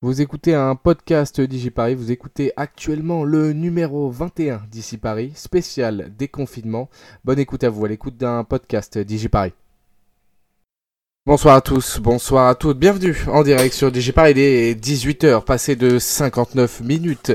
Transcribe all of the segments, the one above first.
Vous écoutez un podcast d'Ici Paris, vous écoutez actuellement le numéro 21 d'Ici Paris, spécial déconfinement. Bonne écoute à vous, à l'écoute d'un podcast d'Ici Paris. Bonsoir à tous, bonsoir à toutes, bienvenue en direct sur Paris, il est 18h, passé de 59 minutes.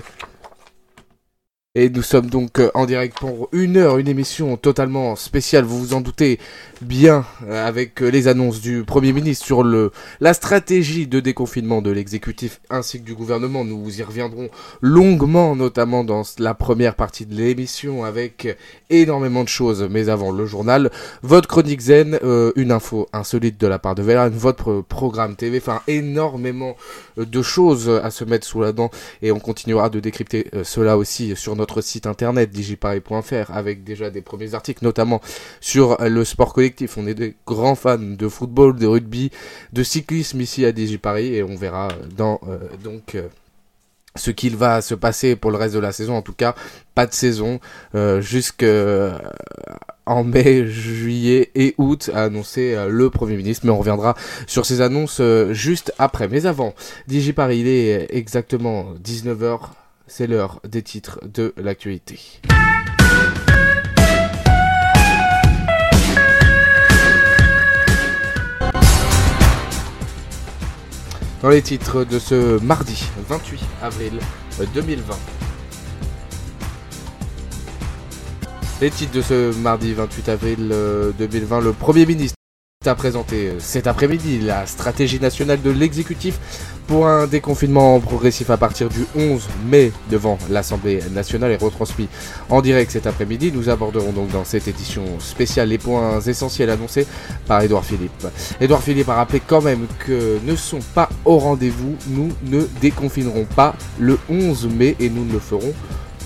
Et nous sommes donc euh, en direct pour une heure, une émission totalement spéciale, vous vous en doutez bien, euh, avec euh, les annonces du Premier ministre sur le, la stratégie de déconfinement de l'exécutif ainsi que du gouvernement. Nous y reviendrons longuement, notamment dans la première partie de l'émission, avec énormément de choses. Mais avant le journal, votre chronique zen, une info insolite de la part de Vélan, votre programme TV, enfin énormément de choses à se mettre sous la dent. Et on continuera de décrypter cela aussi sur notre notre site internet digiparis.fr avec déjà des premiers articles, notamment sur le sport collectif. On est des grands fans de football, de rugby, de cyclisme ici à Digiparis et on verra dans euh, donc euh, ce qu'il va se passer pour le reste de la saison. En tout cas, pas de saison euh, jusque en mai, juillet et août, a annoncé le Premier ministre. Mais on reviendra sur ces annonces juste après. Mais avant, Digiparis, il est exactement 19h c'est l'heure des titres de l'actualité. Dans les titres de ce mardi 28 avril 2020. Les titres de ce mardi 28 avril 2020, le Premier ministre a présenté euh, cet après-midi la stratégie nationale de l'exécutif pour un déconfinement progressif à partir du 11 mai devant l'Assemblée nationale et retransmis en direct cet après-midi. Nous aborderons donc dans cette édition spéciale les points essentiels annoncés par Édouard Philippe. Édouard Philippe a rappelé quand même que ne sont pas au rendez-vous. Nous ne déconfinerons pas le 11 mai et nous ne le ferons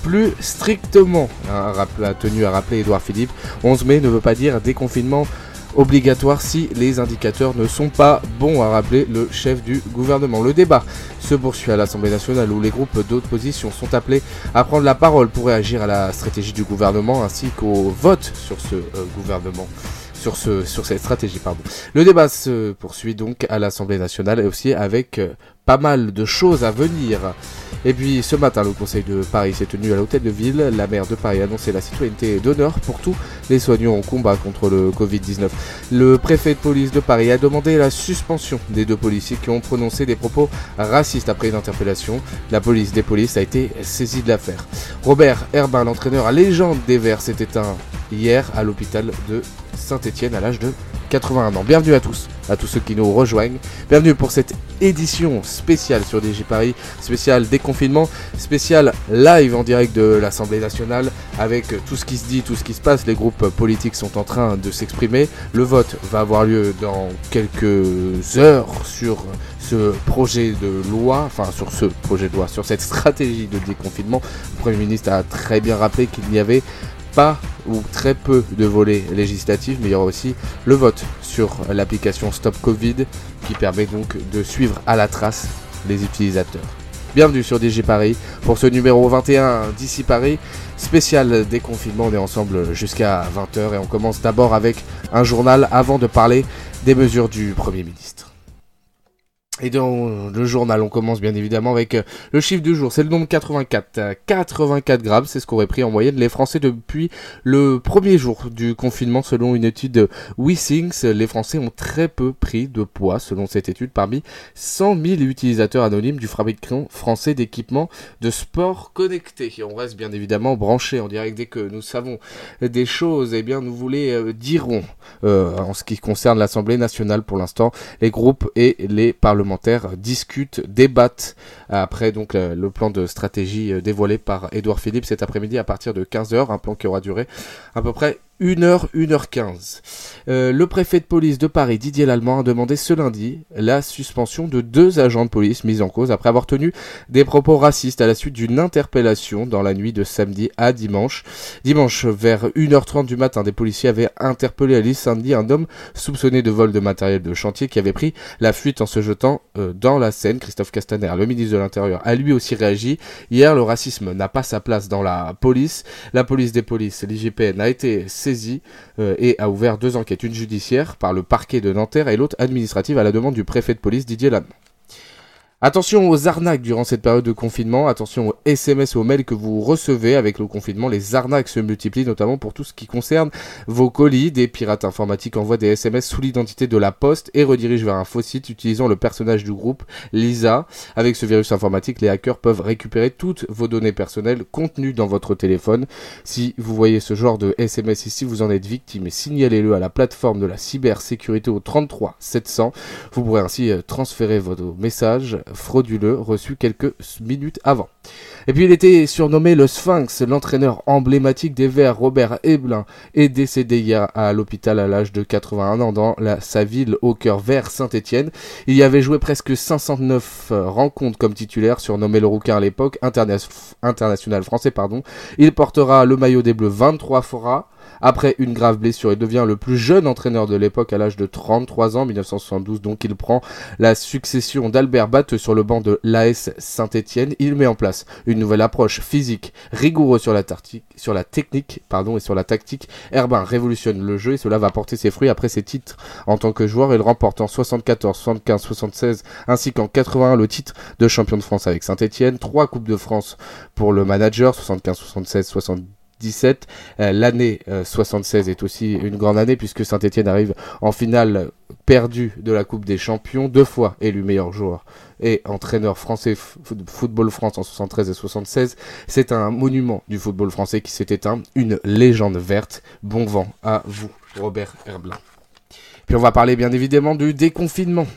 plus strictement, a tenu à rappeler Édouard Philippe. 11 mai ne veut pas dire déconfinement obligatoire si les indicateurs ne sont pas bons, a rappelé le chef du gouvernement. Le débat se poursuit à l'Assemblée nationale où les groupes d'opposition sont appelés à prendre la parole pour réagir à la stratégie du gouvernement ainsi qu'au vote sur ce euh, gouvernement. Sur, ce, sur cette stratégie. Pardon. Le débat se poursuit donc à l'Assemblée nationale et aussi avec euh, pas mal de choses à venir. Et puis ce matin, le Conseil de Paris s'est tenu à l'hôtel de ville. La maire de Paris a annoncé la citoyenneté d'honneur pour tous les soignants en combat contre le Covid-19. Le préfet de police de Paris a demandé la suspension des deux policiers qui ont prononcé des propos racistes après une interpellation. La police des polices a été saisie de l'affaire. Robert Herbin, l'entraîneur à légende des Verts, s'est éteint hier à l'hôpital de Saint-Etienne à l'âge de 81 ans. Bienvenue à tous, à tous ceux qui nous rejoignent. Bienvenue pour cette édition spéciale sur DJ Paris, spéciale déconfinement, spéciale live en direct de l'Assemblée nationale avec tout ce qui se dit, tout ce qui se passe. Les groupes politiques sont en train de s'exprimer. Le vote va avoir lieu dans quelques heures sur ce projet de loi, enfin sur ce projet de loi, sur cette stratégie de déconfinement. Le Premier ministre a très bien rappelé qu'il n'y avait pas ou très peu de volets législatifs, mais il y aura aussi le vote sur l'application Stop Covid qui permet donc de suivre à la trace les utilisateurs. Bienvenue sur DG Paris pour ce numéro 21 d'ici Paris, spécial déconfinement. On est ensemble jusqu'à 20h et on commence d'abord avec un journal avant de parler des mesures du Premier ministre. Et dans le journal, on commence bien évidemment avec euh, le chiffre du jour, c'est le nombre 84. 84 grammes, c'est ce qu'auraient pris en moyenne les Français depuis le premier jour du confinement selon une étude de WeThings. Les Français ont très peu pris de poids selon cette étude parmi 100 000 utilisateurs anonymes du fabricant français d'équipements de sport connectés. Et on reste bien évidemment branché en direct dès que nous savons des choses, eh bien nous vous les euh, dirons euh, en ce qui concerne l'Assemblée nationale pour l'instant, les groupes et les parlementaires discutent, débattent après donc le, plan de stratégie euh, dévoilé par Édouard Philippe cet après-midi à partir de 15h, un plan qui aura duré à peu près 1h, 1h15. Euh, le préfet de police de Paris, Didier Lallemand, a demandé ce lundi la suspension de deux agents de police mis en cause après avoir tenu des propos racistes à la suite d'une interpellation dans la nuit de samedi à dimanche. Dimanche, vers 1h30 du matin, des policiers avaient interpellé à l'île un homme soupçonné de vol de matériel de chantier qui avait pris la fuite en se jetant euh, dans la Seine. Christophe Castaner, le ministre de l'Intérieur, a lui aussi réagi. Hier, le racisme n'a pas sa place dans la police. La police des polices, l'IGPN, a été euh, et a ouvert deux enquêtes, une judiciaire par le parquet de Nanterre et l'autre administrative à la demande du préfet de police Didier Lallemand. Attention aux arnaques durant cette période de confinement, attention aux SMS et aux mails que vous recevez avec le confinement. Les arnaques se multiplient notamment pour tout ce qui concerne vos colis. Des pirates informatiques envoient des SMS sous l'identité de la poste et redirigent vers un faux site utilisant le personnage du groupe Lisa. Avec ce virus informatique, les hackers peuvent récupérer toutes vos données personnelles contenues dans votre téléphone. Si vous voyez ce genre de SMS ici, vous en êtes victime et signalez-le à la plateforme de la cybersécurité au 33 700. Vous pourrez ainsi euh, transférer vos messages frauduleux reçu quelques minutes avant. Et puis il était surnommé le Sphinx, l'entraîneur emblématique des Verts, Robert Eblin, est décédé hier à l'hôpital à l'âge de 81 ans dans la, sa ville au cœur vert Saint-Étienne. Il y avait joué presque 509 euh, rencontres comme titulaire, surnommé le rouquin à l'époque, international français pardon. Il portera le maillot des Bleus 23 fois après une grave blessure, il devient le plus jeune entraîneur de l'époque à l'âge de 33 ans, 1972. Donc il prend la succession d'Albert Batte sur le banc de l'AS Saint-Etienne. Il met en place une nouvelle approche physique rigoureuse sur la, sur la technique pardon, et sur la tactique. Herbin révolutionne le jeu et cela va porter ses fruits après ses titres en tant que joueur. Il remporte en 74, 75, 76 ainsi qu'en 81 le titre de champion de France avec Saint-Etienne. Trois Coupes de France pour le manager, 75, 76, 70 17. Euh, l'année 76 euh, est aussi une grande année puisque Saint-Etienne arrive en finale perdue de la Coupe des Champions, deux fois élu meilleur joueur et entraîneur français football France en 73 et 76. C'est un monument du football français qui s'est éteint, une légende verte. Bon vent à vous, Robert Herblin. Puis on va parler bien évidemment du déconfinement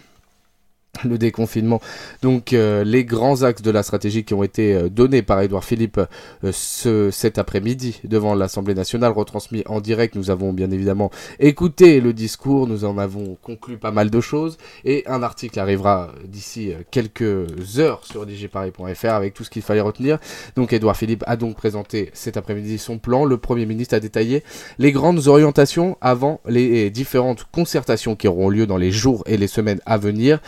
le déconfinement. Donc euh, les grands axes de la stratégie qui ont été euh, donnés par Édouard Philippe euh, ce, cet après-midi devant l'Assemblée nationale, retransmis en direct. Nous avons bien évidemment écouté le discours, nous en avons conclu pas mal de choses et un article arrivera d'ici quelques heures sur djparis.fr avec tout ce qu'il fallait retenir. Donc Édouard Philippe a donc présenté cet après-midi son plan. Le Premier ministre a détaillé les grandes orientations avant les différentes concertations qui auront lieu dans les jours et les semaines à venir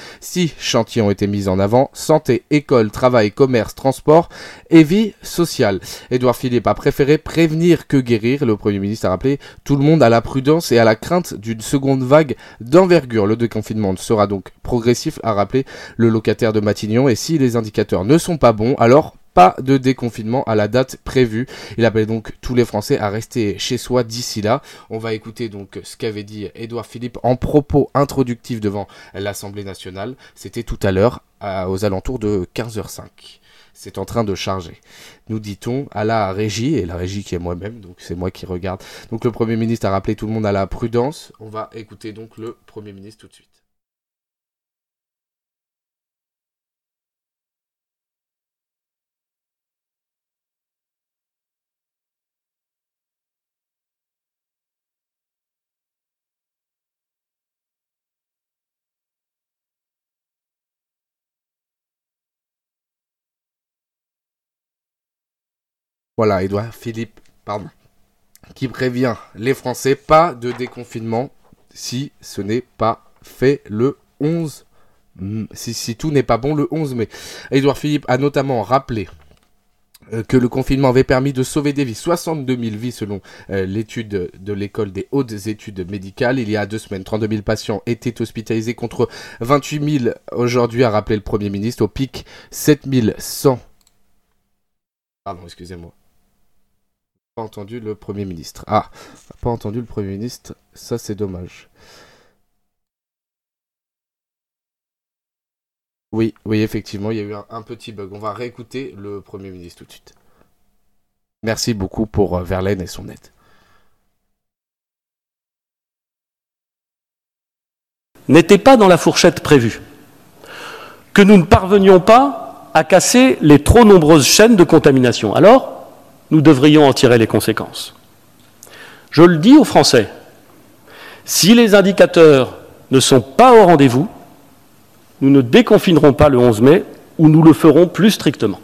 Chantiers ont été mis en avant, santé, école, travail, commerce, transport et vie sociale. Édouard Philippe a préféré prévenir que guérir. Le Premier ministre a rappelé tout le monde à la prudence et à la crainte d'une seconde vague d'envergure. Le déconfinement sera donc progressif, a rappelé le locataire de Matignon. Et si les indicateurs ne sont pas bons, alors pas de déconfinement à la date prévue. Il appelle donc tous les Français à rester chez soi d'ici là. On va écouter donc ce qu'avait dit Édouard Philippe en propos introductifs devant l'Assemblée nationale. C'était tout à l'heure aux alentours de 15h05 c'est en train de charger. Nous dit-on à la régie, et la régie qui est moi-même, donc c'est moi qui regarde. Donc le Premier ministre a rappelé tout le monde à la prudence. On va écouter donc le Premier ministre tout de suite. Voilà, Edouard Philippe, pardon, qui prévient les Français, pas de déconfinement si ce n'est pas fait le 11 si, tout n'est pas bon le 11 mai. Edouard Philippe a notamment rappelé euh, que le confinement avait permis de sauver des vies, 62 000 vies selon euh, l'étude de l'école des hautes études médicales. Il y a deux semaines, 32 000 patients étaient hospitalisés contre 28 000 aujourd'hui, a rappelé le Premier ministre. Au pic, 7 100. Pardon, excusez-moi pas entendu le Premier ministre. Ah, pas entendu le Premier ministre, ça c'est dommage. Oui, oui, effectivement, il y a eu un, petit bug. On va réécouter le Premier ministre tout de suite. Merci beaucoup pour euh, Verlaine et son aide. N'était pas dans la fourchette prévue. Que nous ne parvenions pas à casser les trop nombreuses chaînes de contamination. Alors, nous devrions en tirer les conséquences. Je le dis aux Français, si les indicateurs ne sont pas au rendez-vous, nous ne déconfinerons pas le 11 mai ou nous le ferons plus strictement.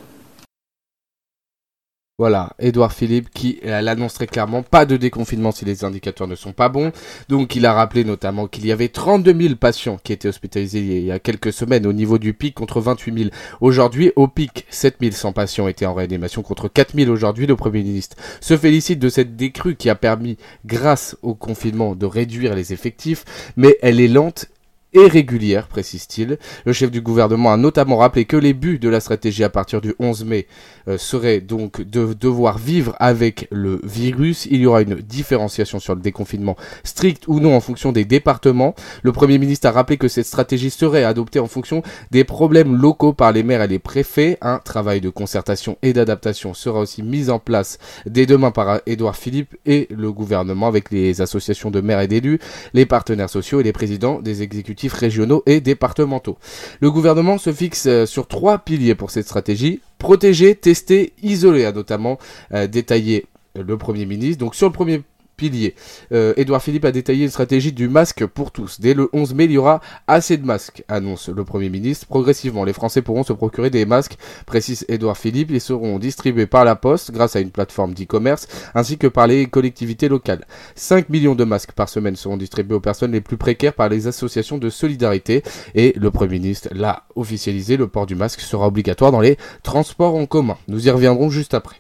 Voilà, Édouard Philippe qui l'annonce très clairement, pas de déconfinement si les indicateurs ne sont pas bons. Donc il a rappelé notamment qu'il y avait 32 000 patients qui étaient hospitalisés il y a quelques semaines au niveau du pic contre 28 000 aujourd'hui. Au pic, 7 100 patients étaient en réanimation contre 4 000 aujourd'hui. Le Premier ministre se félicite de cette décrue qui a permis, grâce au confinement, de réduire les effectifs, mais elle est lente et régulière, précise-t-il. Le chef du gouvernement a notamment rappelé que les buts de la stratégie à partir du 11 mai euh, seraient donc de devoir vivre avec le virus. Il y aura une différenciation sur le déconfinement strict ou non en fonction des départements. Le Premier ministre a rappelé que cette stratégie serait adoptée en fonction des problèmes locaux par les maires et les préfets. Un travail de concertation et d'adaptation sera aussi mis en place dès demain par Édouard Philippe et le gouvernement avec les associations de maires et d'élus, les partenaires sociaux et les présidents des exécutifs régionaux et départementaux. Le gouvernement se fixe euh, sur trois piliers pour cette stratégie. Protéger, tester, isoler, a notamment euh, détaillé le Premier ministre. Donc sur le premier pilier. Euh, Édouard Philippe a détaillé une stratégie du masque pour tous. Dès le 11 mai, il y aura assez de masques, annonce le Premier ministre. Progressivement, les Français pourront se procurer des masques, précise Édouard Philippe. Ils seront distribués par la Poste grâce à une plateforme d'e-commerce ainsi que par les collectivités locales. 5 millions de masques par semaine seront distribués aux personnes les plus précaires par les associations de solidarité. Et le Premier ministre l'a officialisé, le port du masque sera obligatoire dans les transports en commun. Nous y reviendrons juste après.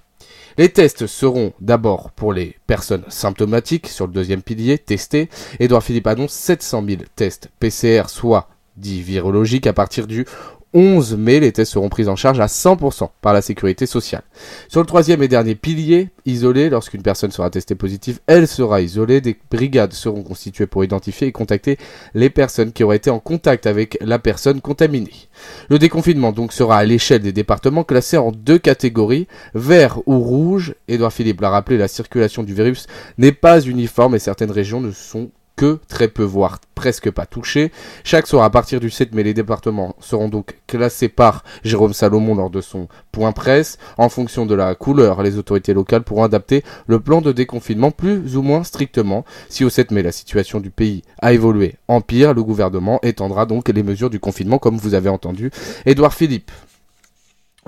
Les tests seront d'abord pour les personnes symptomatiques sur le deuxième pilier, testées. Edouard Philippe annonce 700 000 tests PCR, soit dits virologiques, à partir du 11 mai, les tests seront pris en charge à 100% par la sécurité sociale. Sur le troisième et dernier pilier, isolé, lorsqu'une personne sera testée positive, elle sera isolée. Des brigades seront constituées pour identifier et contacter les personnes qui auraient été en contact avec la personne contaminée. Le déconfinement donc sera à l'échelle des départements classés en deux catégories, vert ou rouge. Édouard Philippe l'a rappelé, la circulation du virus n'est pas uniforme et certaines régions ne sont que très peu, voire presque pas touché. Chaque soir, à partir du 7 mai, les départements seront donc classés par Jérôme Salomon lors de son point presse. En fonction de la couleur, les autorités locales pourront adapter le plan de déconfinement plus ou moins strictement. Si au 7 mai, la situation du pays a évolué en pire, le gouvernement étendra donc les mesures du confinement, comme vous avez entendu. Édouard Philippe.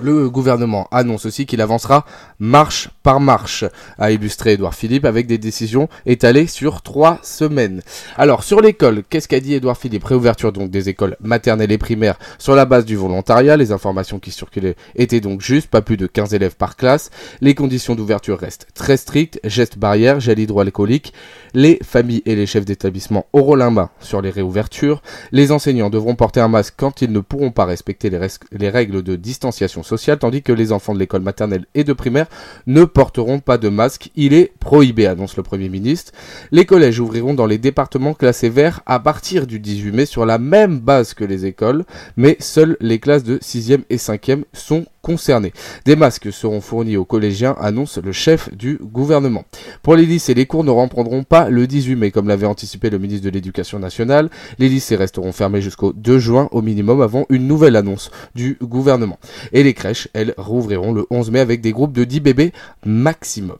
Le gouvernement annonce aussi qu'il avancera marche par marche, a illustré Édouard Philippe avec des décisions étalées sur trois semaines. Alors sur l'école, qu'est-ce qu'a dit Édouard Philippe? Réouverture donc des écoles maternelles et primaires sur la base du volontariat. Les informations qui circulaient étaient donc justes, pas plus de 15 élèves par classe. Les conditions d'ouverture restent très strictes, gestes barrières, gel hydroalcoolique. Les familles et les chefs d'établissement auront la sur les réouvertures. Les enseignants devront porter un masque quand ils ne pourront pas respecter les, les règles de distanciation tandis que les enfants de l'école maternelle et de primaire ne porteront pas de masque. Il est prohibé, annonce le Premier ministre. Les collèges ouvriront dans les départements classés verts à partir du 18 mai sur la même base que les écoles, mais seules les classes de 6e et 5e sont concernés. Des masques seront fournis aux collégiens, annonce le chef du gouvernement. Pour les lycées, les cours ne reprendront pas le 18 mai, comme l'avait anticipé le ministre de l'Éducation nationale. Les lycées resteront fermés jusqu'au 2 juin au minimum avant une nouvelle annonce du gouvernement. Et les crèches, elles, rouvriront le 11 mai avec des groupes de 10 bébés maximum.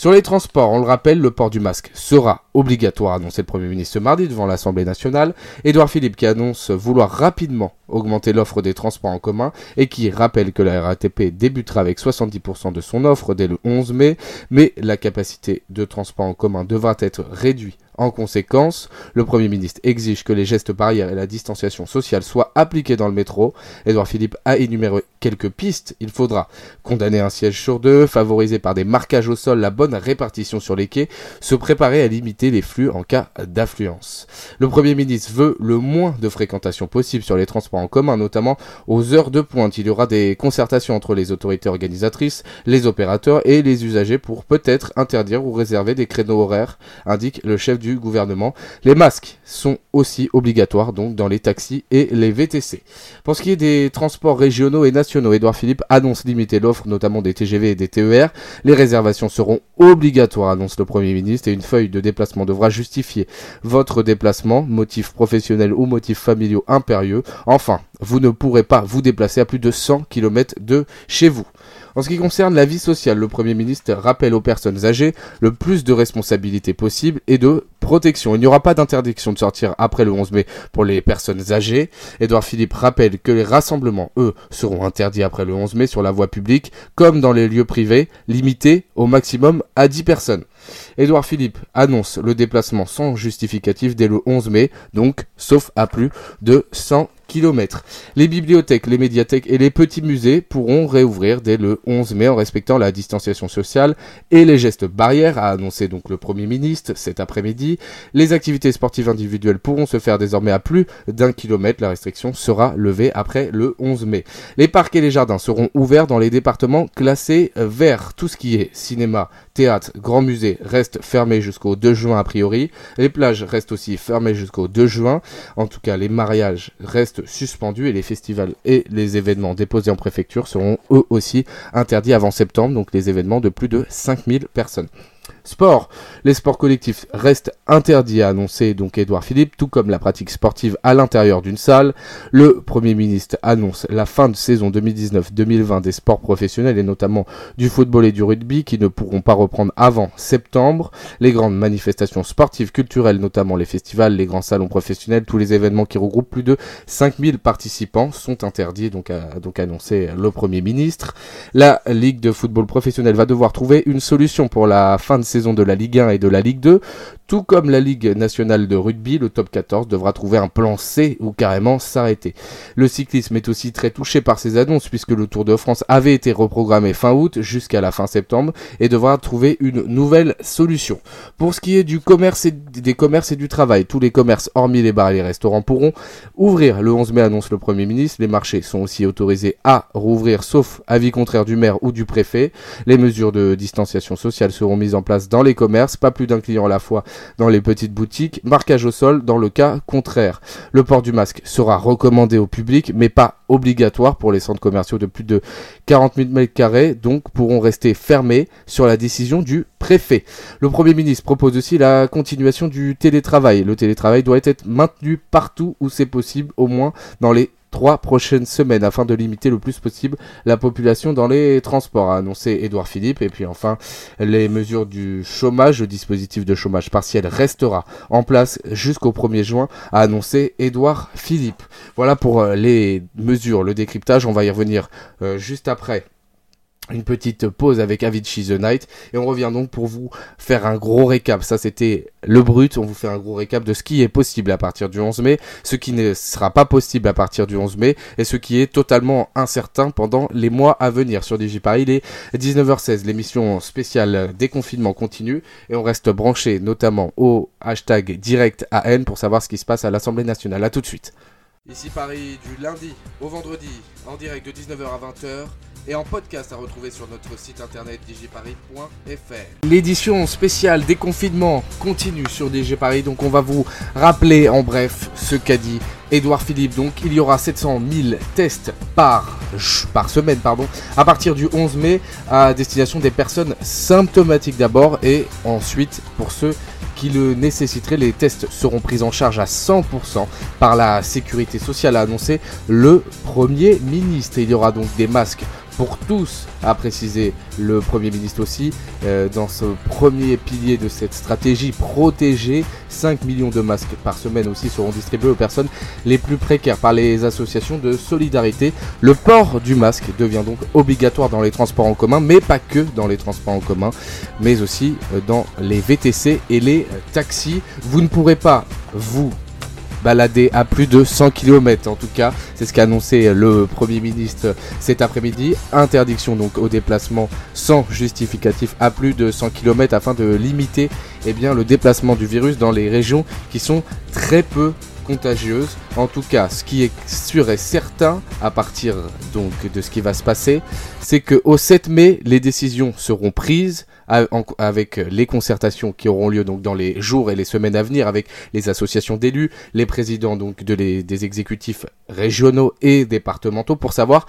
Sur les transports, on le rappelle, le port du masque sera obligatoire, annoncé le Premier ministre ce mardi devant l'Assemblée nationale. Édouard Philippe qui annonce vouloir rapidement augmenter l'offre des transports en commun et qui rappelle que la RATP débutera avec 70% de son offre dès le 11 mai, mais la capacité de transport en commun devra être réduite en conséquence, le Premier ministre exige que les gestes barrières et la distanciation sociale soient appliqués dans le métro. Édouard Philippe a énuméré quelques pistes. Il faudra condamner un siège sur deux, favoriser par des marquages au sol la bonne répartition sur les quais, se préparer à limiter les flux en cas d'affluence. Le Premier ministre veut le moins de fréquentation possible sur les transports en commun, notamment aux heures de pointe. Il y aura des concertations entre les autorités organisatrices, les opérateurs et les usagers pour peut-être interdire ou réserver des créneaux horaires, indique le chef du gouvernement. Les masques sont aussi obligatoires donc dans les taxis et les VTC. Pour ce qui est des transports régionaux et nationaux, Édouard Philippe annonce limiter l'offre notamment des TGV et des TER. Les réservations seront obligatoires, annonce le Premier ministre, et une feuille de déplacement devra justifier votre déplacement, motif professionnel ou motif familiaux impérieux. Enfin, vous ne pourrez pas vous déplacer à plus de 100 km de chez vous. En ce qui concerne la vie sociale, le Premier ministre rappelle aux personnes âgées le plus de responsabilités possibles et de protection. Il n'y aura pas d'interdiction de sortir après le 11 mai pour les personnes âgées. Édouard Philippe rappelle que les rassemblements, eux, seront interdits après le 11 mai sur la voie publique, comme dans les lieux privés, limités au maximum à 10 personnes. Édouard Philippe annonce le déplacement sans justificatif dès le 11 mai, donc sauf à plus de 100 les bibliothèques, les médiathèques et les petits musées pourront réouvrir dès le 11 mai en respectant la distanciation sociale et les gestes barrières, a annoncé donc le Premier ministre cet après-midi. Les activités sportives individuelles pourront se faire désormais à plus d'un kilomètre. La restriction sera levée après le 11 mai. Les parcs et les jardins seront ouverts dans les départements classés verts. Tout ce qui est cinéma, théâtre, grand musée reste fermé jusqu'au 2 juin a priori. Les plages restent aussi fermées jusqu'au 2 juin. En tout cas, les mariages restent suspendus et les festivals et les événements déposés en préfecture seront eux aussi interdits avant septembre, donc les événements de plus de 5000 personnes. Sport. Les sports collectifs restent interdits, a annoncé donc Édouard Philippe, tout comme la pratique sportive à l'intérieur d'une salle. Le Premier ministre annonce la fin de saison 2019-2020 des sports professionnels et notamment du football et du rugby qui ne pourront pas reprendre avant septembre. Les grandes manifestations sportives, culturelles, notamment les festivals, les grands salons professionnels, tous les événements qui regroupent plus de 5000 participants sont interdits, donc, a, donc annoncé le Premier ministre. La Ligue de football professionnel va devoir trouver une solution pour la fin de saison de la Ligue 1 et de la Ligue 2. Tout comme la Ligue nationale de rugby, le top 14 devra trouver un plan C ou carrément s'arrêter. Le cyclisme est aussi très touché par ces annonces puisque le Tour de France avait été reprogrammé fin août jusqu'à la fin septembre et devra trouver une nouvelle solution. Pour ce qui est du commerce et des commerces et du travail, tous les commerces hormis les bars et les restaurants pourront ouvrir. Le 11 mai annonce le Premier ministre. Les marchés sont aussi autorisés à rouvrir sauf avis contraire du maire ou du préfet. Les mesures de distanciation sociale seront mises en place dans les commerces, pas plus d'un client à la fois dans les petites boutiques, marquage au sol dans le cas contraire. Le port du masque sera recommandé au public, mais pas obligatoire pour les centres commerciaux de plus de 40 000 m2, donc pourront rester fermés sur la décision du préfet. Le Premier ministre propose aussi la continuation du télétravail. Le télétravail doit être maintenu partout où c'est possible, au moins dans les trois prochaines semaines afin de limiter le plus possible la population dans les transports, a annoncé Édouard Philippe. Et puis enfin, les mesures du chômage, le dispositif de chômage partiel restera en place jusqu'au 1er juin, a annoncé Édouard Philippe. Voilà pour euh, les mesures, le décryptage. On va y revenir euh, juste après une petite pause avec Avicii The Night et on revient donc pour vous faire un gros récap. Ça c'était le brut, on vous fait un gros récap de ce qui est possible à partir du 11 mai, ce qui ne sera pas possible à partir du 11 mai et ce qui est totalement incertain pendant les mois à venir. Sur DigiParis, il est 19h16, l'émission spéciale déconfinement continue et on reste branché notamment au hashtag direct AN pour savoir ce qui se passe à l'Assemblée nationale. A tout de suite. Ici Paris du lundi au vendredi en direct de 19h à 20h et en podcast à retrouver sur notre site internet digiparis.fr. L'édition spéciale déconfinement continue sur DigiParis, donc on va vous rappeler en bref ce qu'a dit Edouard Philippe. Donc il y aura 700 000 tests par, semaine à partir du 11 mai à destination des personnes symptomatiques d'abord et ensuite pour ceux qui le nécessiteraient, les tests seront pris en charge à 100% par la sécurité sociale, a annoncé le Premier ministre. il y aura donc des masques pour tous, a précisé le Premier ministre aussi, euh, dans ce premier pilier de cette stratégie protégée. 5 millions de masques par semaine aussi seront distribués aux personnes les plus précaires par les associations de solidarité. Le port du masque devient donc obligatoire dans les transports en commun, mais pas que dans les transports en commun, mais aussi euh, dans les VTC et les taxis. Vous ne pourrez pas, vous, balader à plus de 100 km. En tout cas, c'est ce qu'a annoncé le Premier ministre cet après-midi. Interdiction donc au déplacement sans justificatif à plus de 100 km afin de limiter eh bien, le déplacement du virus dans les régions qui sont très peu En tout cas, ce qui est sûr et certain à partir donc de ce qui va se passer, c'est que au 7 mai, les décisions seront prises avec les concertations qui auront lieu donc dans les jours et les semaines à venir avec les associations d'élus, les présidents donc de des exécutifs régionaux et départementaux pour savoir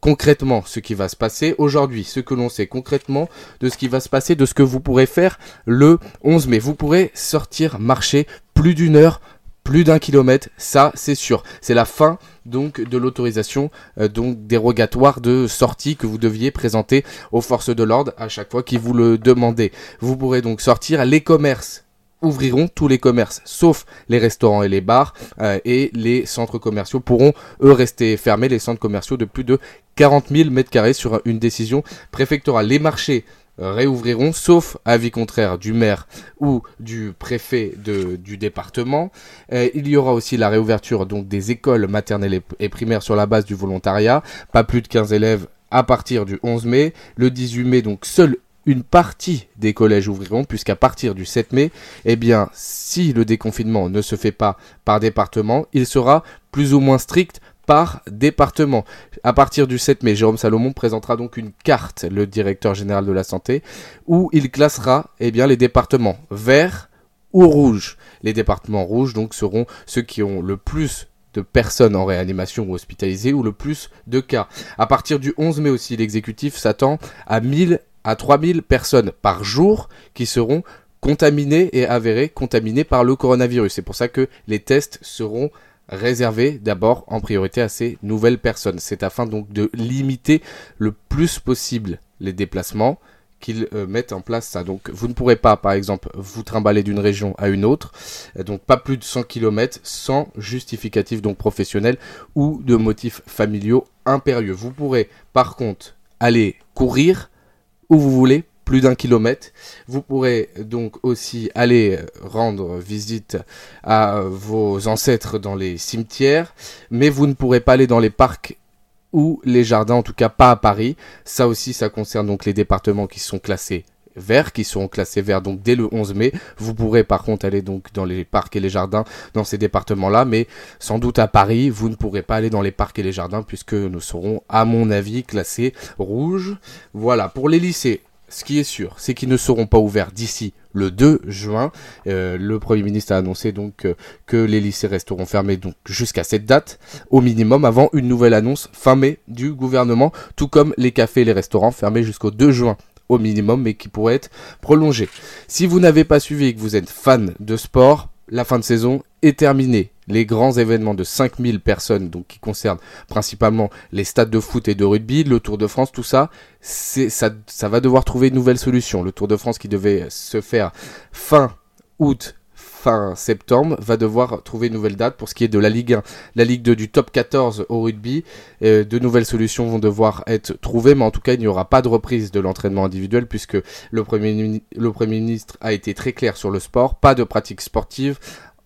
concrètement ce qui va se passer aujourd'hui, ce que l'on sait concrètement de ce qui va se passer, de ce que vous pourrez faire le 11 mai. Vous pourrez sortir marcher plus d'une heure plus d'un kilomètre, ça c'est sûr. C'est la fin donc de l'autorisation euh, donc dérogatoire de sortie que vous deviez présenter aux forces de l'ordre à chaque fois qu'ils vous le demandaient. Vous pourrez donc sortir les commerces ouvriront tous les commerces, sauf les restaurants et les bars, euh, et les centres commerciaux pourront, eux, rester fermés, les centres commerciaux de plus de 40 000 mètres carrés sur une décision préfectorale. Les marchés réouvriront, sauf avis contraire du maire ou du préfet de, du département. Euh, il y aura aussi la réouverture donc des écoles maternelles et, primaires sur la base du volontariat, pas plus de 15 élèves à partir du 11 mai. Le 18 mai, donc seul une partie des collèges ouvriront, puisqu'à partir du 7 mai, eh bien, si le déconfinement ne se fait pas par département, il sera plus ou moins strict par département. À partir du 7 mai, Jérôme Salomon présentera donc une carte, le directeur général de la santé, où il classera eh les départements verts ou rouges. Les départements rouges donc seront ceux qui ont le plus de personnes en réanimation ou hospitalisées ou le plus de cas. À partir du 11 mai aussi, l'exécutif s'attend à 1000 à 3000 personnes par jour qui seront contaminées et avérées contaminées par le coronavirus. C'est pour ça que les tests seront réservés d'abord en priorité à ces nouvelles personnes. C'est afin donc de limiter le plus possible les déplacements qu'ils euh, mettent en place ça. Donc vous ne pourrez pas par exemple vous trimballer d'une région à une autre, euh, donc pas plus de 100 km sans justificatif donc professionnel ou de motifs familiaux impérieux. Vous pourrez par contre aller courir où vous voulez, plus d'un kilomètre. Vous pourrez donc aussi aller rendre visite à vos ancêtres dans les cimetières, mais vous ne pourrez pas aller dans les parcs ou les jardins, en tout cas pas à Paris. Ça aussi, ça concerne donc les départements qui sont classés verts, qui seront classés verts donc dès le 11 mai. Vous pourrez par contre aller donc dans les parcs et les jardins dans ces départements-là, mais sans doute à Paris, vous ne pourrez pas aller dans les parcs et les jardins puisque nous serons, à mon avis, classés rouges. Voilà, pour les lycées, ce qui est sûr, c'est qu'ils ne seront pas ouverts d'ici le 2 juin. Euh, le Premier ministre a annoncé donc euh, que les lycées resteront fermés donc jusqu'à cette date au minimum avant une nouvelle annonce fin mai du gouvernement, tout comme les cafés et les restaurants fermés jusqu'au 2 juin au minimum mais qui pourraient être prolongés. Si vous n'avez pas suivi et que vous êtes fan de sport, la fin de saison est terminée les grands événements de 5000 personnes, donc qui concernent principalement les stades de foot et de rugby, le Tour de France, tout ça, ça, ça va devoir trouver une nouvelle solution. Le Tour de France qui devait se faire fin août fin septembre, va devoir trouver une nouvelle date pour ce qui est de la Ligue 1, la Ligue 2 du top 14 au rugby. Euh, de nouvelles solutions vont devoir être trouvées, mais en tout cas, il n'y aura pas de reprise de l'entraînement individuel puisque le premier, le premier ministre a été très clair sur le sport, pas de pratique sportive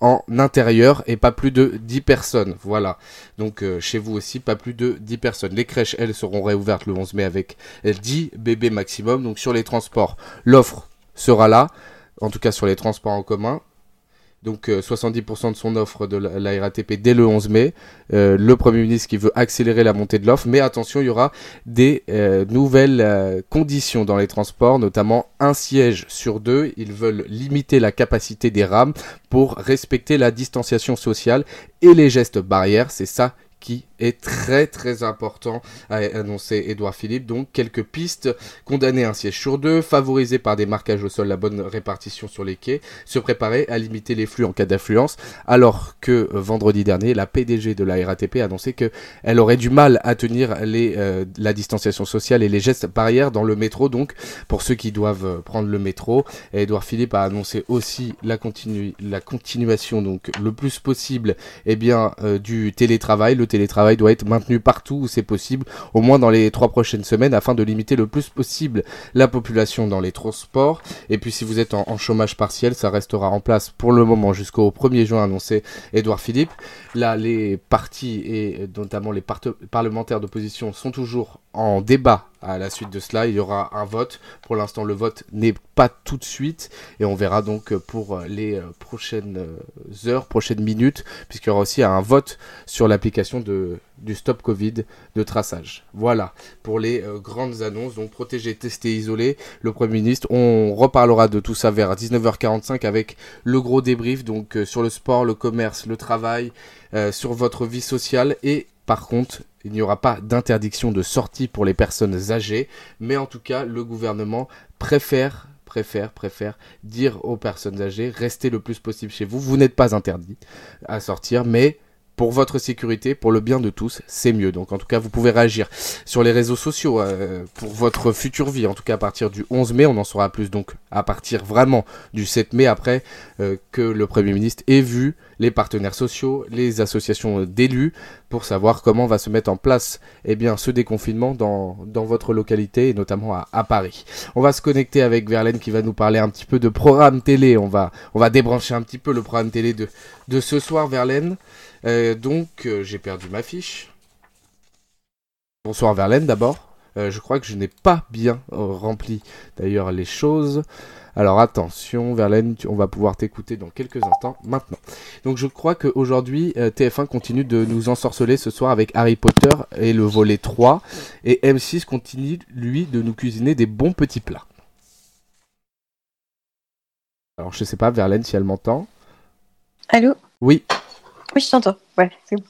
en intérieur et pas plus de 10 personnes. Voilà. Donc euh, chez vous aussi, pas plus de 10 personnes. Les crèches, elles, seront réouvertes le 11 mai avec 10 bébés maximum. Donc sur les transports, l'offre sera là. En tout cas sur les transports en commun donc 70% euh, de son offre de la, RATP dès le 11 mai. Euh, le Premier ministre qui veut accélérer la montée de l'offre, mais attention, il y aura des euh, nouvelles conditions dans les transports, notamment un siège sur deux. Ils veulent limiter la capacité des rames pour respecter la distanciation sociale et les gestes barrières. C'est ça qui est très très important, a annoncé Edouard Philippe. Donc quelques pistes, condamner un siège sur deux, favoriser par des marquages au sol la bonne répartition sur les quais, se préparer à limiter les flux en cas d'affluence, alors que euh, vendredi dernier, la PDG de la RATP a annoncé qu'elle aurait du mal à tenir les, euh, la distanciation sociale et les gestes barrières dans le métro. Donc pour ceux qui doivent euh, prendre le métro, Edouard Philippe a annoncé aussi la, la continuation donc le plus possible eh bien, du télétravail. Le télétravail doit être maintenu partout où c'est possible, au moins dans les trois prochaines semaines, afin de limiter le plus possible la population dans les transports. Et puis si vous êtes en, chômage partiel, ça restera en place pour le moment jusqu'au 1er juin, annoncé Edouard Philippe. Là, les partis et notamment les parlementaires d'opposition sont toujours en débat à la suite de cela. Il y aura un vote. Pour l'instant, le vote n'est pas tout de suite. Et on verra donc pour les prochaines heures, prochaines minutes, puisqu'il y aura aussi un vote sur l'application de, du stop Covid de traçage. Voilà pour les euh, grandes annonces. Donc protéger, tester, isoler. Le Premier ministre. On reparlera de tout ça vers 19h45 avec le gros débrief. Donc euh, sur le sport, le commerce, le travail, euh, sur votre vie sociale et par contre, il n'y aura pas d'interdiction de sortie pour les personnes âgées, mais en tout cas, le gouvernement préfère préfère, préfère dire aux personnes âgées, restez le plus possible chez vous. Vous n'êtes pas interdit à sortir, mais pour votre sécurité, pour le bien de tous, c'est mieux. Donc en tout cas, vous pouvez réagir sur les réseaux sociaux euh, pour votre future vie. En tout cas, à partir du 11 mai, on en saura plus donc à partir vraiment du 7 mai après euh, que le Premier ministre ait vu les partenaires sociaux, les associations d'élus pour savoir comment va se mettre en place eh bien, ce déconfinement dans, dans votre localité et notamment à, à, Paris. On va se connecter avec Verlaine qui va nous parler un petit peu de programme télé. On va, on va débrancher un petit peu le programme télé de, de ce soir, Verlaine. Euh, donc, euh, j'ai perdu ma fiche. Bonsoir Verlaine d'abord. Euh, je crois que je n'ai pas bien rempli d'ailleurs les choses. Alors attention, Verlaine, on va pouvoir t'écouter dans quelques instants maintenant. Donc je crois qu'aujourd'hui, TF1 continue de nous ensorceler ce soir avec Harry Potter et le volet 3. Et M6 continue, lui, de nous cuisiner des bons petits plats. Alors je sais pas, Verlaine, si elle m'entend. Allô? Oui. Oui, je t'entends. Ouais, c'est bon.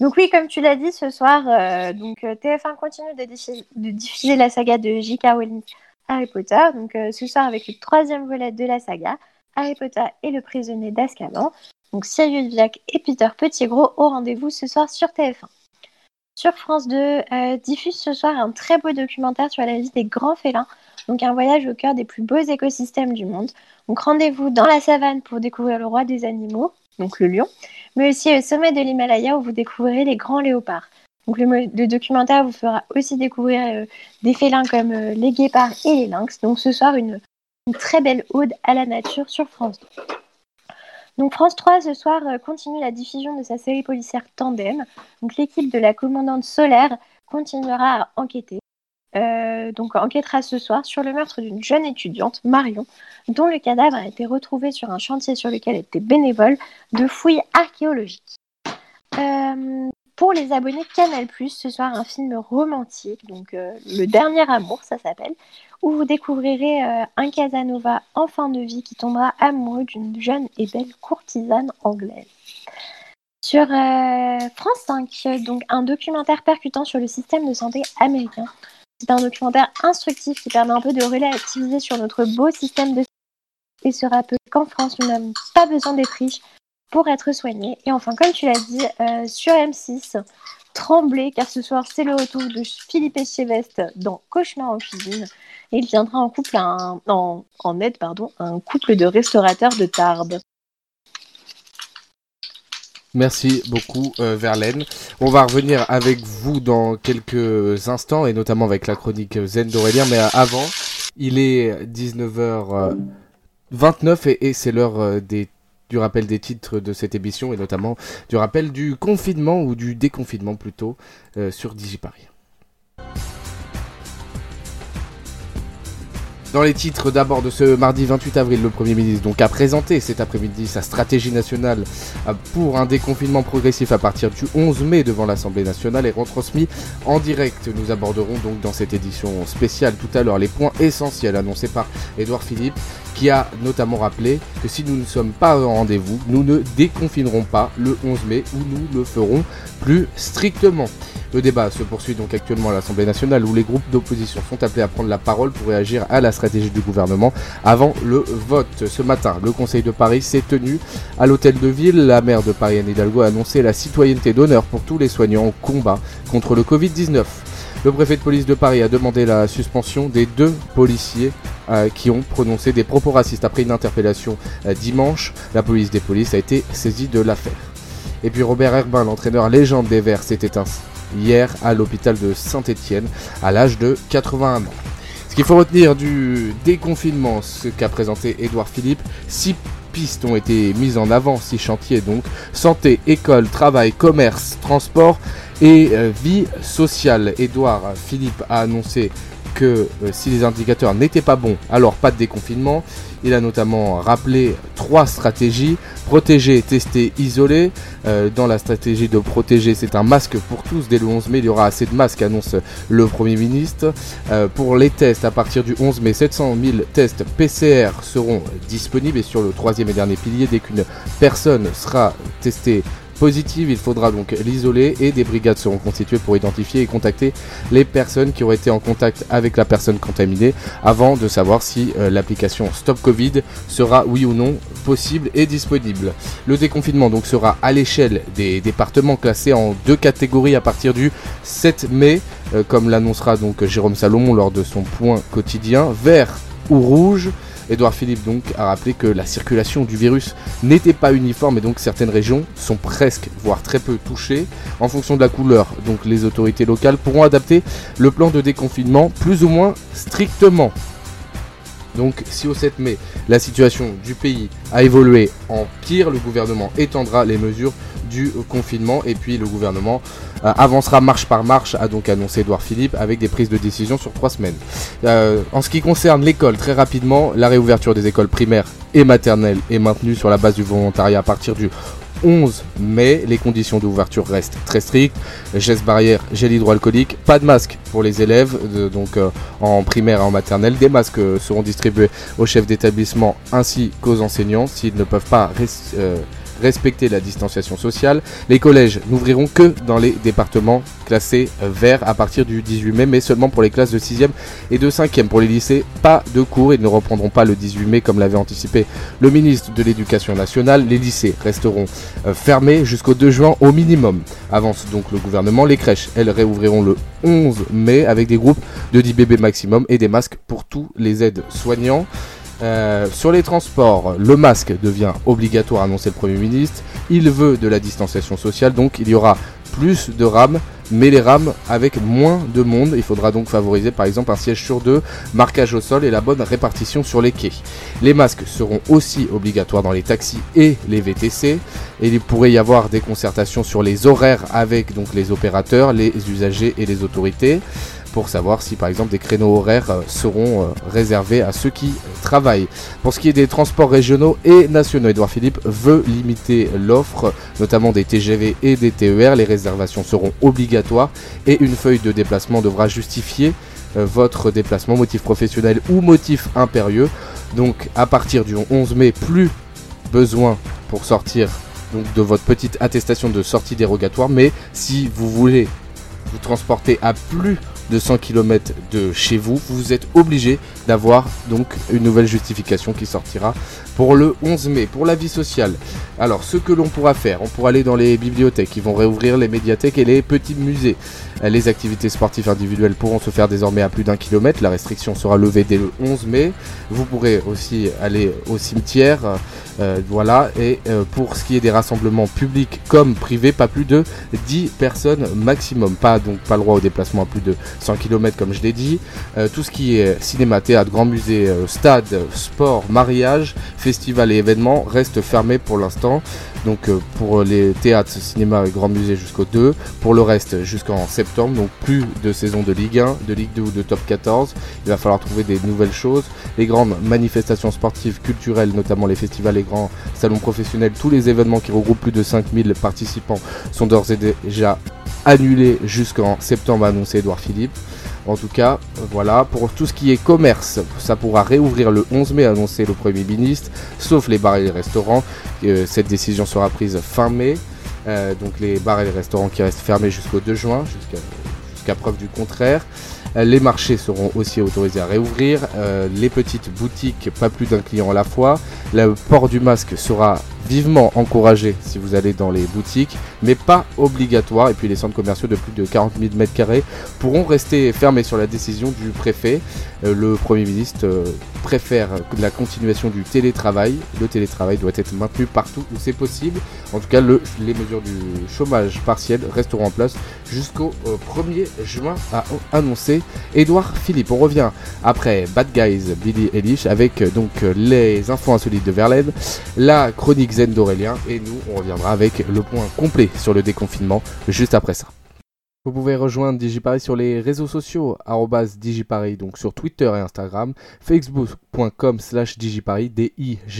Donc oui, comme tu l'as dit ce soir, euh, donc euh, TF1 continue de, diffuser, la saga de J.K. Rowling Harry Potter. Donc euh, ce soir avec le troisième volet de la saga, Harry Potter et le prisonnier d'Azkaban. Donc Sirius Black et Peter Pettigrew au rendez-vous ce soir sur TF1. Sur France 2, diffuse ce soir un très beau documentaire sur la vie des grands félins. Donc un voyage au cœur des plus beaux écosystèmes du monde. Donc rendez-vous dans la savane pour découvrir le roi des animaux, donc le lion, mais aussi au sommet de l'Himalaya où vous découvrirez les grands léopards. Donc le, documentaire vous fera aussi découvrir euh, des félins comme euh, les guépards et les lynx. Donc ce soir, une, une, très belle ode à la nature sur France 2. Donc France 3 ce soir euh, continue la diffusion de sa série policière Tandem. Donc l'équipe de la commandante Solaire continuera à enquêter. Euh, donc enquêtera ce soir sur le meurtre d'une jeune étudiante, Marion, dont le cadavre a été retrouvé sur un chantier sur lequel était bénévole de fouilles archéologiques. Euh, pour les abonnés Canal+, ce soir un film romantique, donc euh, Le Dernier Amour, ça s'appelle, où vous découvrirez un Casanova en fin de vie qui tombera amoureux d'une jeune et belle courtisane anglaise. Sur France 5, donc un documentaire percutant sur le système de santé américain c'est un documentaire instructif qui permet un peu de relativiser sur notre beau système de et se rappeler qu'en France, nous n'avons pas besoin d'être riches pour être soignés. Et enfin, comme tu l'as dit, euh, sur M6, tremblez car ce soir, c'est le retour de Philippe Echeveste dans Cauchemar en cuisine. Et il viendra en, couple un, en, aide un couple de restaurateurs de Tarbes. Merci beaucoup euh, Verlaine. On va revenir avec vous dans quelques instants et notamment avec la chronique Zen d'Aurélien. Mais avant, il est 19h29 et, et c'est l'heure euh, des du rappel des titres de cette émission et notamment du rappel du confinement ou du déconfinement plutôt euh, sur DigiParis. Dans les titres d'abord de ce mardi 28 avril, le Premier ministre donc a présenté cet après-midi sa stratégie nationale euh, pour un déconfinement progressif à partir du 11 mai devant l'Assemblée nationale et retransmis en direct. Nous aborderons donc dans cette édition spéciale tout à l'heure les points essentiels annoncés par Édouard Philippe qui a notamment rappelé que si nous ne sommes pas au rendez-vous, nous ne déconfinerons pas le 11 mai ou nous le ferons plus strictement. Le débat se poursuit donc actuellement à l'Assemblée nationale où les groupes d'opposition sont appelés à prendre la parole pour réagir à la stratégie du gouvernement avant le vote. Ce matin, le Conseil de Paris s'est tenu à l'hôtel de ville. La maire de Paris, Anne Hidalgo, a annoncé la citoyenneté d'honneur pour tous les soignants au combat contre le Covid-19. Le préfet de police de Paris a demandé la suspension des deux policiers euh, qui ont prononcé des propos racistes après une interpellation euh, dimanche. La police des polices a été saisie de l'affaire. Et puis Robert Herbin, l'entraîneur légende des Verts, s'est éteint hier à l'hôpital de Saint-Étienne à l'âge de 81 ans. Ce qu'il faut retenir du déconfinement, ce qu'a présenté Édouard Philippe, six pistes ont été mises en avant, six chantiers donc, santé, école, travail, commerce, transport et euh, vie sociale. Édouard Philippe a annoncé que euh, si les indicateurs n'étaient pas bons, alors pas de déconfinement. Il a notamment rappelé trois stratégies protéger, tester, isoler. Euh, dans la stratégie de protéger, c'est un masque pour tous. Dès le 11 mai, il y aura assez de masques, annonce le Premier ministre. Euh, pour les tests, à partir du 11 mai, 700 000 tests PCR seront disponibles. Et sur le troisième et dernier pilier, dès qu'une personne sera testée positive, il faudra donc l'isoler et des brigades seront constituées pour identifier et contacter les personnes qui auraient été en contact avec la personne contaminée avant de savoir si euh, l'application Stop Covid sera oui ou non possible et disponible. Le déconfinement donc sera à l'échelle des départements classés en deux catégories à partir du 7 mai, euh, comme l'annoncera donc Jérôme Salomon lors de son point quotidien, vert ou rouge. Édouard Philippe donc a rappelé que la circulation du virus n'était pas uniforme et donc certaines régions sont presque, voire très peu touchées. En fonction de la couleur, donc les autorités locales pourront adapter le plan de déconfinement plus ou moins strictement. Donc si au 7 mai la situation du pays a évolué en pire, le gouvernement étendra les mesures du confinement et puis le gouvernement euh, avancera marche par marche, a donc annoncé Edouard Philippe, avec des prises de décision sur trois semaines. Euh, en ce qui concerne l'école, très rapidement, la réouverture des écoles primaires et maternelles est maintenue sur la base du volontariat à partir du 11 mai. Les conditions d'ouverture restent très strictes. Gestes barrières, gel hydroalcoolique, pas de masque pour les élèves, donc euh, en primaire et en maternelle. Des masques seront distribués aux chefs d'établissement ainsi qu'aux enseignants s'ils ne peuvent pas respecter la distanciation sociale. Les collèges n'ouvriront que dans les départements classés verts à partir du 18 mai, mais seulement pour les classes de 6e et de 5e. Pour les lycées, pas de cours. Ils ne reprendront pas le 18 mai comme l'avait anticipé le ministre de l'Éducation nationale. Les lycées resteront euh, fermés jusqu'au 2 juin au minimum. Avance donc le gouvernement. Les crèches, elles réouvriront le 11 mai avec des groupes de 10 bébés maximum et des masques pour tous les aides soignants. Euh, sur les transports, le masque devient obligatoire, annonçait le Premier ministre. Il veut de la distanciation sociale, donc il y aura plus de rames, mais les rames avec moins de monde. Il faudra donc favoriser par exemple un siège sur deux, marquage au sol et la bonne répartition sur les quais. Les masques seront aussi obligatoires dans les taxis et les VTC. Et il pourrait y avoir des concertations sur les horaires avec donc les opérateurs, les usagers et les autorités pour savoir si par exemple des créneaux horaires euh, seront euh, réservés à ceux qui travaillent. Pour ce qui est des transports régionaux et nationaux, Edouard Philippe veut limiter l'offre, notamment des TGV et des TER. Les réservations seront obligatoires et une feuille de déplacement devra justifier euh, votre déplacement, motif professionnel ou motif impérieux. Donc à partir du 11 mai, plus besoin pour sortir donc, de votre petite attestation de sortie dérogatoire, mais si vous voulez vous transporter à plus de 100 km de chez vous, vous êtes obligé d'avoir donc une nouvelle justification qui sortira pour le 11 mai. Pour la vie sociale, alors ce que l'on pourra faire, on pourra aller dans les bibliothèques, ils vont réouvrir les médiathèques et les petits musées. Euh, les activités sportives individuelles pourront se faire désormais à plus d'un kilomètre. La restriction sera levée dès le 11 mai. Vous pourrez aussi aller au cimetière. Euh, voilà. Et euh, pour ce qui est des rassemblements publics comme privés, pas plus de 10 personnes maximum. Pas donc pas le droit au déplacement à plus de 100 km comme je l'ai dit. tout ce qui est cinéma, théâtre, grand musée, stade, sport, mariage, festival et événements reste fermé pour l'instant. Donc pour les théâtres, cinéma et grand musée jusqu'au 2. Pour le reste jusqu'en septembre donc plus de saison de Ligue 1, de Ligue 2 ou de Top 14. Il va falloir trouver des nouvelles choses. Les grandes manifestations sportives, culturelles, notamment les festivals, les grands salons professionnels, tous les événements qui regroupent plus de 5000 participants sont d'ores et déjà annulés jusqu'en septembre, a annoncé Edouard Philippe. En tout cas, voilà, pour tout ce qui est commerce, ça pourra réouvrir le 11 mai, annoncé le Premier ministre, sauf les bars et les restaurants. Euh, cette décision sera prise fin mai. Euh, donc les bars et les restaurants qui restent fermés jusqu'au 2 juin, jusqu'à preuve du contraire. Euh, les marchés seront aussi autorisés à réouvrir. Euh, les petites boutiques, pas plus d'un client à la fois. Le port du masque sera vivement encouragé si vous allez dans les boutiques, mais pas obligatoire. Et puis les centres commerciaux de plus de 40 000 m2 pourront rester fermés sur la décision du préfet. Euh, le Premier ministre euh, préfère la continuation du télétravail. Le télétravail doit être maintenu partout où c'est possible. En tout cas, les mesures du chômage partiel resteront en place jusqu'au 1er euh, juin, a annoncé Edouard Philippe. On revient après Bad Guys, Billy Eilish, avec donc les infos insolites de Verlaine, la chronique zen d'Aurélien, et nous, on reviendra avec le point complet sur le déconfinement juste après ça. Vous pouvez rejoindre DigiParis sur les réseaux sociaux, DigiParis, donc sur Twitter et Instagram, facebook.com slash DigiParis, D-I-G-I-P-A-R-I-S,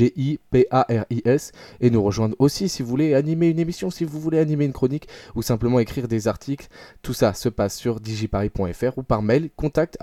et nous rejoindre aussi si vous voulez animer une émission, si vous voulez animer une chronique, ou simplement écrire des articles. Tout ça se passe sur digiparis.fr ou par mail, contact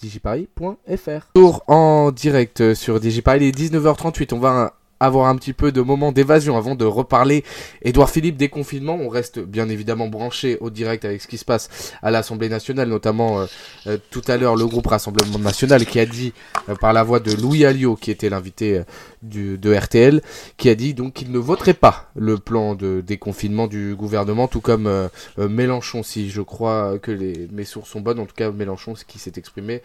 digiparis.fr. Tour en direct sur DigiParis, il est 19h38, on va avoir un petit peu de moment d'évasion avant de reparler. Édouard Philippe, déconfinement, on reste bien évidemment branché au direct avec ce qui se passe à l'Assemblée nationale, notamment euh, euh, tout à l'heure le groupe Rassemblement national qui a dit euh, par la voix de Louis Alliot, qui était l'invité du, de RTL, qui a dit donc qu'il ne voterait pas le plan de déconfinement du gouvernement, tout comme Mélenchon, si je crois que les, mes sources sont bonnes, en tout cas Mélenchon, qui s'est exprimé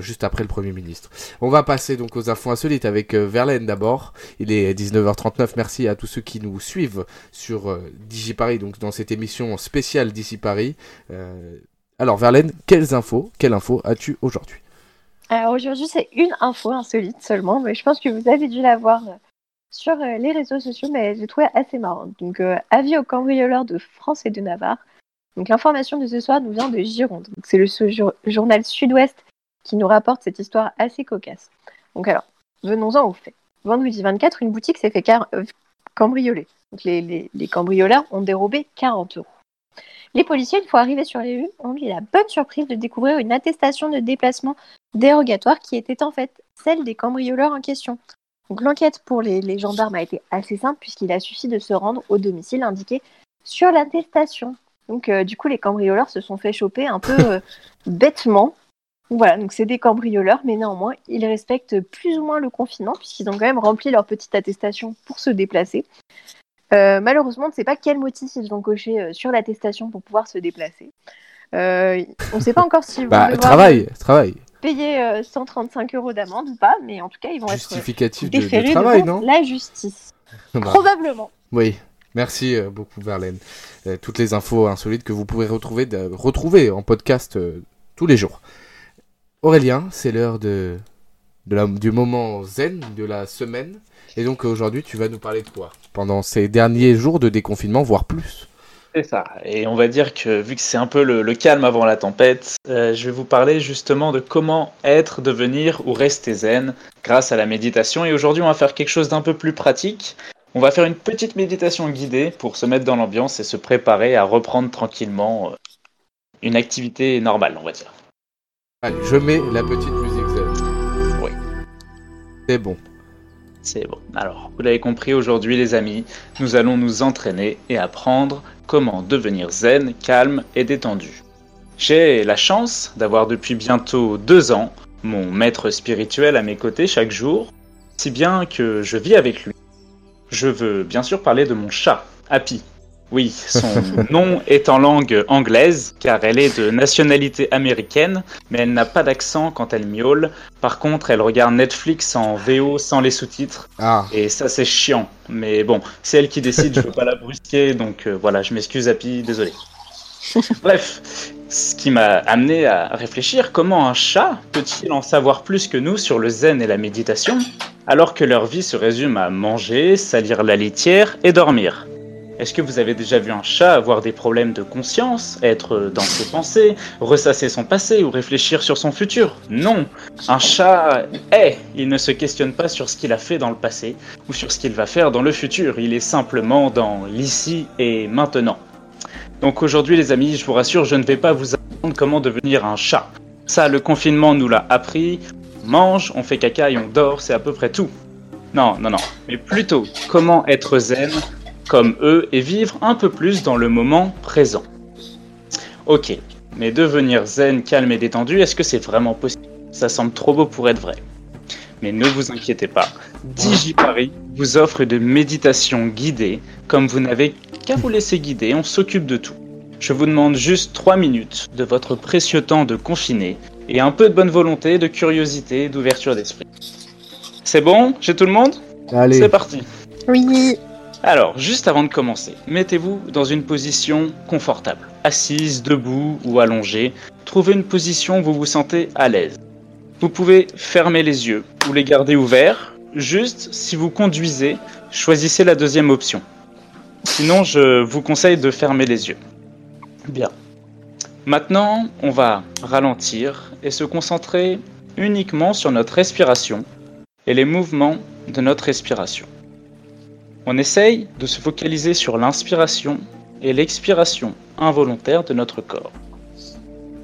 juste après le Premier ministre. On va passer donc aux infos insolites avec Verlaine d'abord. Il est 19h39. Merci à tous ceux qui nous suivent sur euh, DigiParis, donc dans cette émission spéciale d'ici Paris. Euh, alors Verlaine, quelles infos, quelle info as-tu aujourd'hui? Alors aujourd'hui, c'est une info insolite seulement, mais je pense que vous avez dû la voir euh, sur les réseaux sociaux, mais j'ai trouvé assez marrant. Donc, avis aux cambrioleurs de France et de Navarre. Donc, l'information de ce soir nous vient de Gironde. C'est le journal Sud-Ouest qui nous rapporte cette histoire assez cocasse. Donc, alors, venons-en aux faits vendredi 24, une boutique s'est fait euh, cambrioler. les, cambrioleurs ont dérobé 40 euros. Les policiers, une fois arrivés sur les rues, ont eu la bonne surprise de découvrir une attestation de déplacement dérogatoire qui était en fait celle des cambrioleurs en question. Donc l'enquête pour les, gendarmes a été assez simple puisqu'il a suffi de se rendre au domicile indiqué sur l'attestation. Donc euh, du coup, les cambrioleurs se sont fait choper un peu euh, bêtement voilà, donc c'est des cambrioleurs, mais néanmoins, ils respectent plus ou moins le confinement, puisqu'ils ont quand même rempli leur petite attestation pour se déplacer. Euh, malheureusement, on ne sait pas quel motif ils ont coché euh, sur l'attestation pour pouvoir se déplacer. Euh, on ne sait pas encore si vous bah, travail, travail. payer 135 euros d'amende ou pas, mais en tout cas, ils vont être déférés de, travail, non la justice. Bah. Probablement. Oui. Merci beaucoup, Verlaine. toutes les infos insolites que vous pouvez retrouver, retrouver en podcast tous les jours. Aurélien, c'est l'heure de, du moment zen de la semaine. Et donc aujourd'hui, tu vas nous parler de quoi? Pendant ces derniers jours de déconfinement, voire plus. C'est ça. Et on va dire que vu que c'est un peu le, calme avant la tempête, euh, je vais vous parler justement de comment être, devenir ou rester zen grâce à la méditation. Et aujourd'hui, on va faire quelque chose d'un peu plus pratique. On va faire une petite méditation guidée pour se mettre dans l'ambiance et se préparer à reprendre tranquillement euh, une activité normale, on va dire. Allez, je mets la petite musique zen. Oui. C'est bon. C'est bon. Alors, vous l'avez compris, aujourd'hui les amis, nous allons nous entraîner et apprendre comment devenir zen, calme et détendu. J'ai la chance d'avoir depuis bientôt deux ans mon maître spirituel à mes côtés chaque jour, si bien que je vis avec lui. Je veux bien sûr parler de mon chat, Happy, oui, son nom est en langue anglaise, car elle est de nationalité américaine, mais elle n'a pas d'accent quand elle miaule. Par contre, elle regarde Netflix en VO sans les sous-titres. Ah. Et ça, c'est chiant. Mais bon, c'est elle qui décide, je veux pas la brusquer, donc euh, voilà, je m'excuse, Happy, désolé. Bref, ce qui m'a amené à réfléchir comment un chat peut-il en savoir plus que nous sur le zen et la méditation, alors que leur vie se résume à manger, salir la litière et dormir? Est-ce que vous avez déjà vu un chat avoir des problèmes de conscience, être dans ses pensées, ressasser son passé ou réfléchir sur son futur? Non. Un chat est. Il ne se questionne pas sur ce qu'il a fait dans le passé ou sur ce qu'il va faire dans le futur. Il est simplement dans l'ici et maintenant. Donc aujourd'hui les amis, je vous rassure, je ne vais pas vous apprendre comment devenir un chat. Ça, le confinement nous l'a appris. On mange, on fait caca et on dort, c'est à peu près tout. Non, non, non. Mais plutôt, comment être zen comme eux et vivre un peu plus dans le moment présent. Ok, mais devenir zen, calme et détendu, est-ce que c'est vraiment possible? Ça semble trop beau pour être vrai. Mais ne vous inquiétez pas, DigiParis vous offre de méditation guidée, comme vous n'avez qu'à vous laisser guider, on s'occupe de tout. Je vous demande juste 3 minutes de votre précieux temps de confiné et un peu de bonne volonté, de curiosité, d'ouverture d'esprit. C'est bon? J'ai tout le monde? Allez. C'est parti. Oui. Alors, juste avant de commencer, mettez-vous dans une position confortable. Assise, debout ou allongée. Trouvez une position où vous vous sentez à l'aise. Vous pouvez fermer les yeux ou les garder ouverts. Juste, si vous conduisez, choisissez la deuxième option. Sinon, je vous conseille de fermer les yeux. Bien. Maintenant, on va ralentir et se concentrer uniquement sur notre respiration et les mouvements de notre respiration. On essaye de se focaliser sur l'inspiration et l'expiration involontaire de notre corps.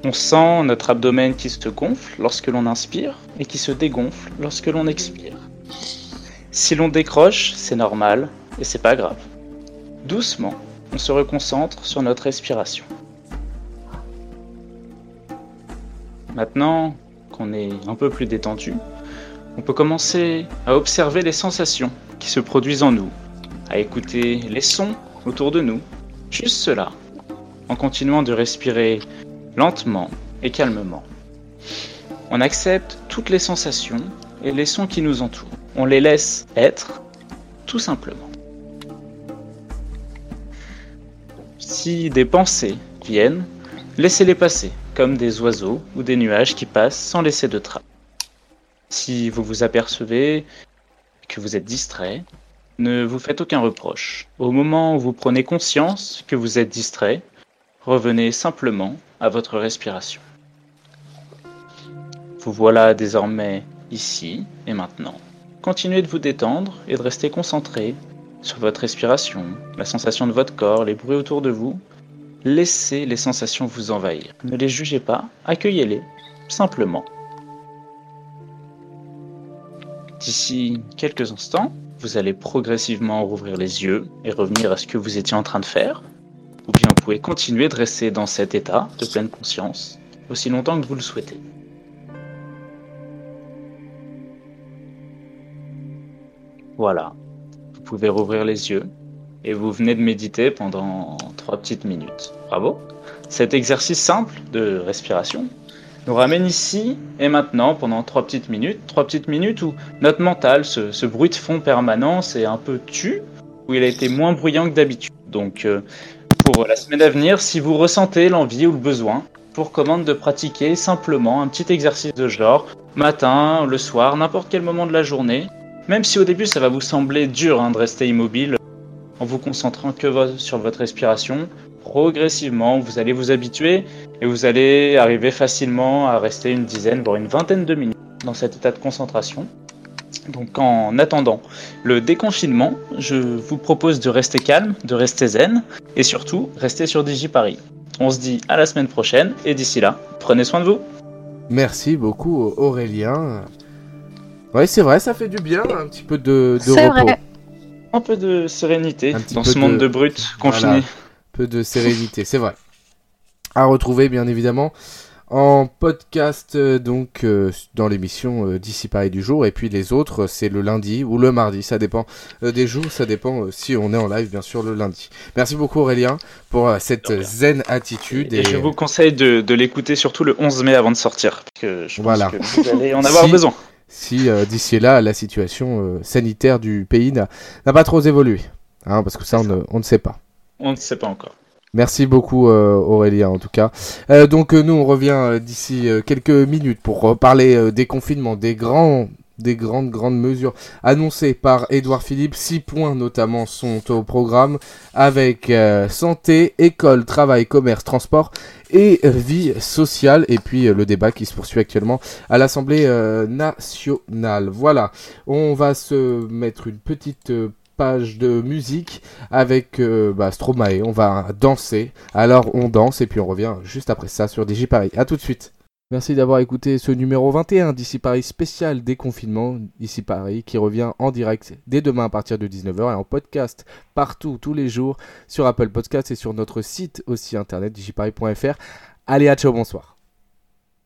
On sent notre abdomen qui se gonfle lorsque l'on inspire et qui se dégonfle lorsque l'on expire. Si l'on décroche, c'est normal et c'est pas grave. Doucement, on se reconcentre sur notre respiration. Maintenant qu'on est un peu plus détendu, on peut commencer à observer les sensations qui se produisent en nous, à écouter les sons autour de nous, juste cela, en continuant de respirer lentement et calmement. On accepte toutes les sensations et les sons qui nous entourent. On les laisse être, tout simplement. Si des pensées viennent, laissez-les passer, comme des oiseaux ou des nuages qui passent sans laisser de traces. Si vous vous apercevez que vous êtes distrait, ne vous faites aucun reproche. Au moment où vous prenez conscience que vous êtes distrait, revenez simplement à votre respiration. Vous voilà désormais ici et maintenant. Continuez de vous détendre et de rester concentré sur votre respiration, la sensation de votre corps, les bruits autour de vous. Laissez les sensations vous envahir. Ne les jugez pas, accueillez-les, simplement. D'ici quelques instants, vous allez progressivement rouvrir les yeux et revenir à ce que vous étiez en train de faire. Ou bien vous pouvez continuer de rester dans cet état de pleine conscience aussi longtemps que vous le souhaitez. Voilà, vous pouvez rouvrir les yeux et vous venez de méditer pendant trois petites minutes. Bravo. Cet exercice simple de respiration nous ramène ici et maintenant pendant trois petites minutes. Trois petites minutes où notre mental, ce, bruit de fond permanent, c'est un peu tu, où il a été moins bruyant que d'habitude. Donc euh, pour la semaine à venir, si vous ressentez l'envie ou le besoin, pour commande de pratiquer simplement un petit exercice de genre, matin, le soir, n'importe quel moment de la journée. Même si au début ça va vous sembler dur hein, de rester immobile, en vous concentrant que sur votre respiration, progressivement, vous allez vous habituer et vous allez arriver facilement à rester une dizaine, voire une vingtaine de minutes dans cet état de concentration. Donc en attendant le déconfinement, je vous propose de rester calme, de rester zen et surtout rester sur DigiParis. On se dit à la semaine prochaine et d'ici là, prenez soin de vous. Merci beaucoup Aurélien. Ouais, c'est vrai, ça fait du bien, un petit peu de, repos. Un peu de sérénité dans ce monde de, brut confiné peu de sérénité, c'est vrai. À retrouver bien évidemment en podcast euh, donc euh, dans l'émission euh, d'ici Paris du jour. Et puis les autres c'est le lundi ou le mardi. Ça dépend des jours. Ça dépend si on est en live bien sûr le lundi. Merci beaucoup Aurélien pour cette zen attitude et, je vous conseille de, l'écouter surtout le 11 mai avant de sortir parce que je pense que vous allez en avoir besoin. si d'ici là la situation sanitaire du pays n'a pas trop évolué hein, parce que ça. on ne sait pas on ne sait pas encore. Merci beaucoup euh, Aurélien en tout cas. Euh, donc euh, nous on revient d'ici quelques minutes pour parler des confinements, des grands des grandes grandes mesures annoncées par Édouard Philippe. Six points notamment sont au programme avec santé, école, travail, commerce, transport et vie sociale. Et puis le débat qui se poursuit actuellement à l'Assemblée nationale. Voilà, on va se mettre une petite page de musique avec euh, bah, Stromae. On va danser. Alors on danse et puis on revient juste après ça sur DigiParis. A tout de suite. Merci d'avoir écouté ce numéro 21 d'ici Paris spécial déconfinement, ici Paris, qui revient en direct dès demain à partir de 19h et en podcast partout, tous les jours, sur Apple Podcast et sur notre site aussi internet digiparis.fr. Allez, à ciao, bonsoir.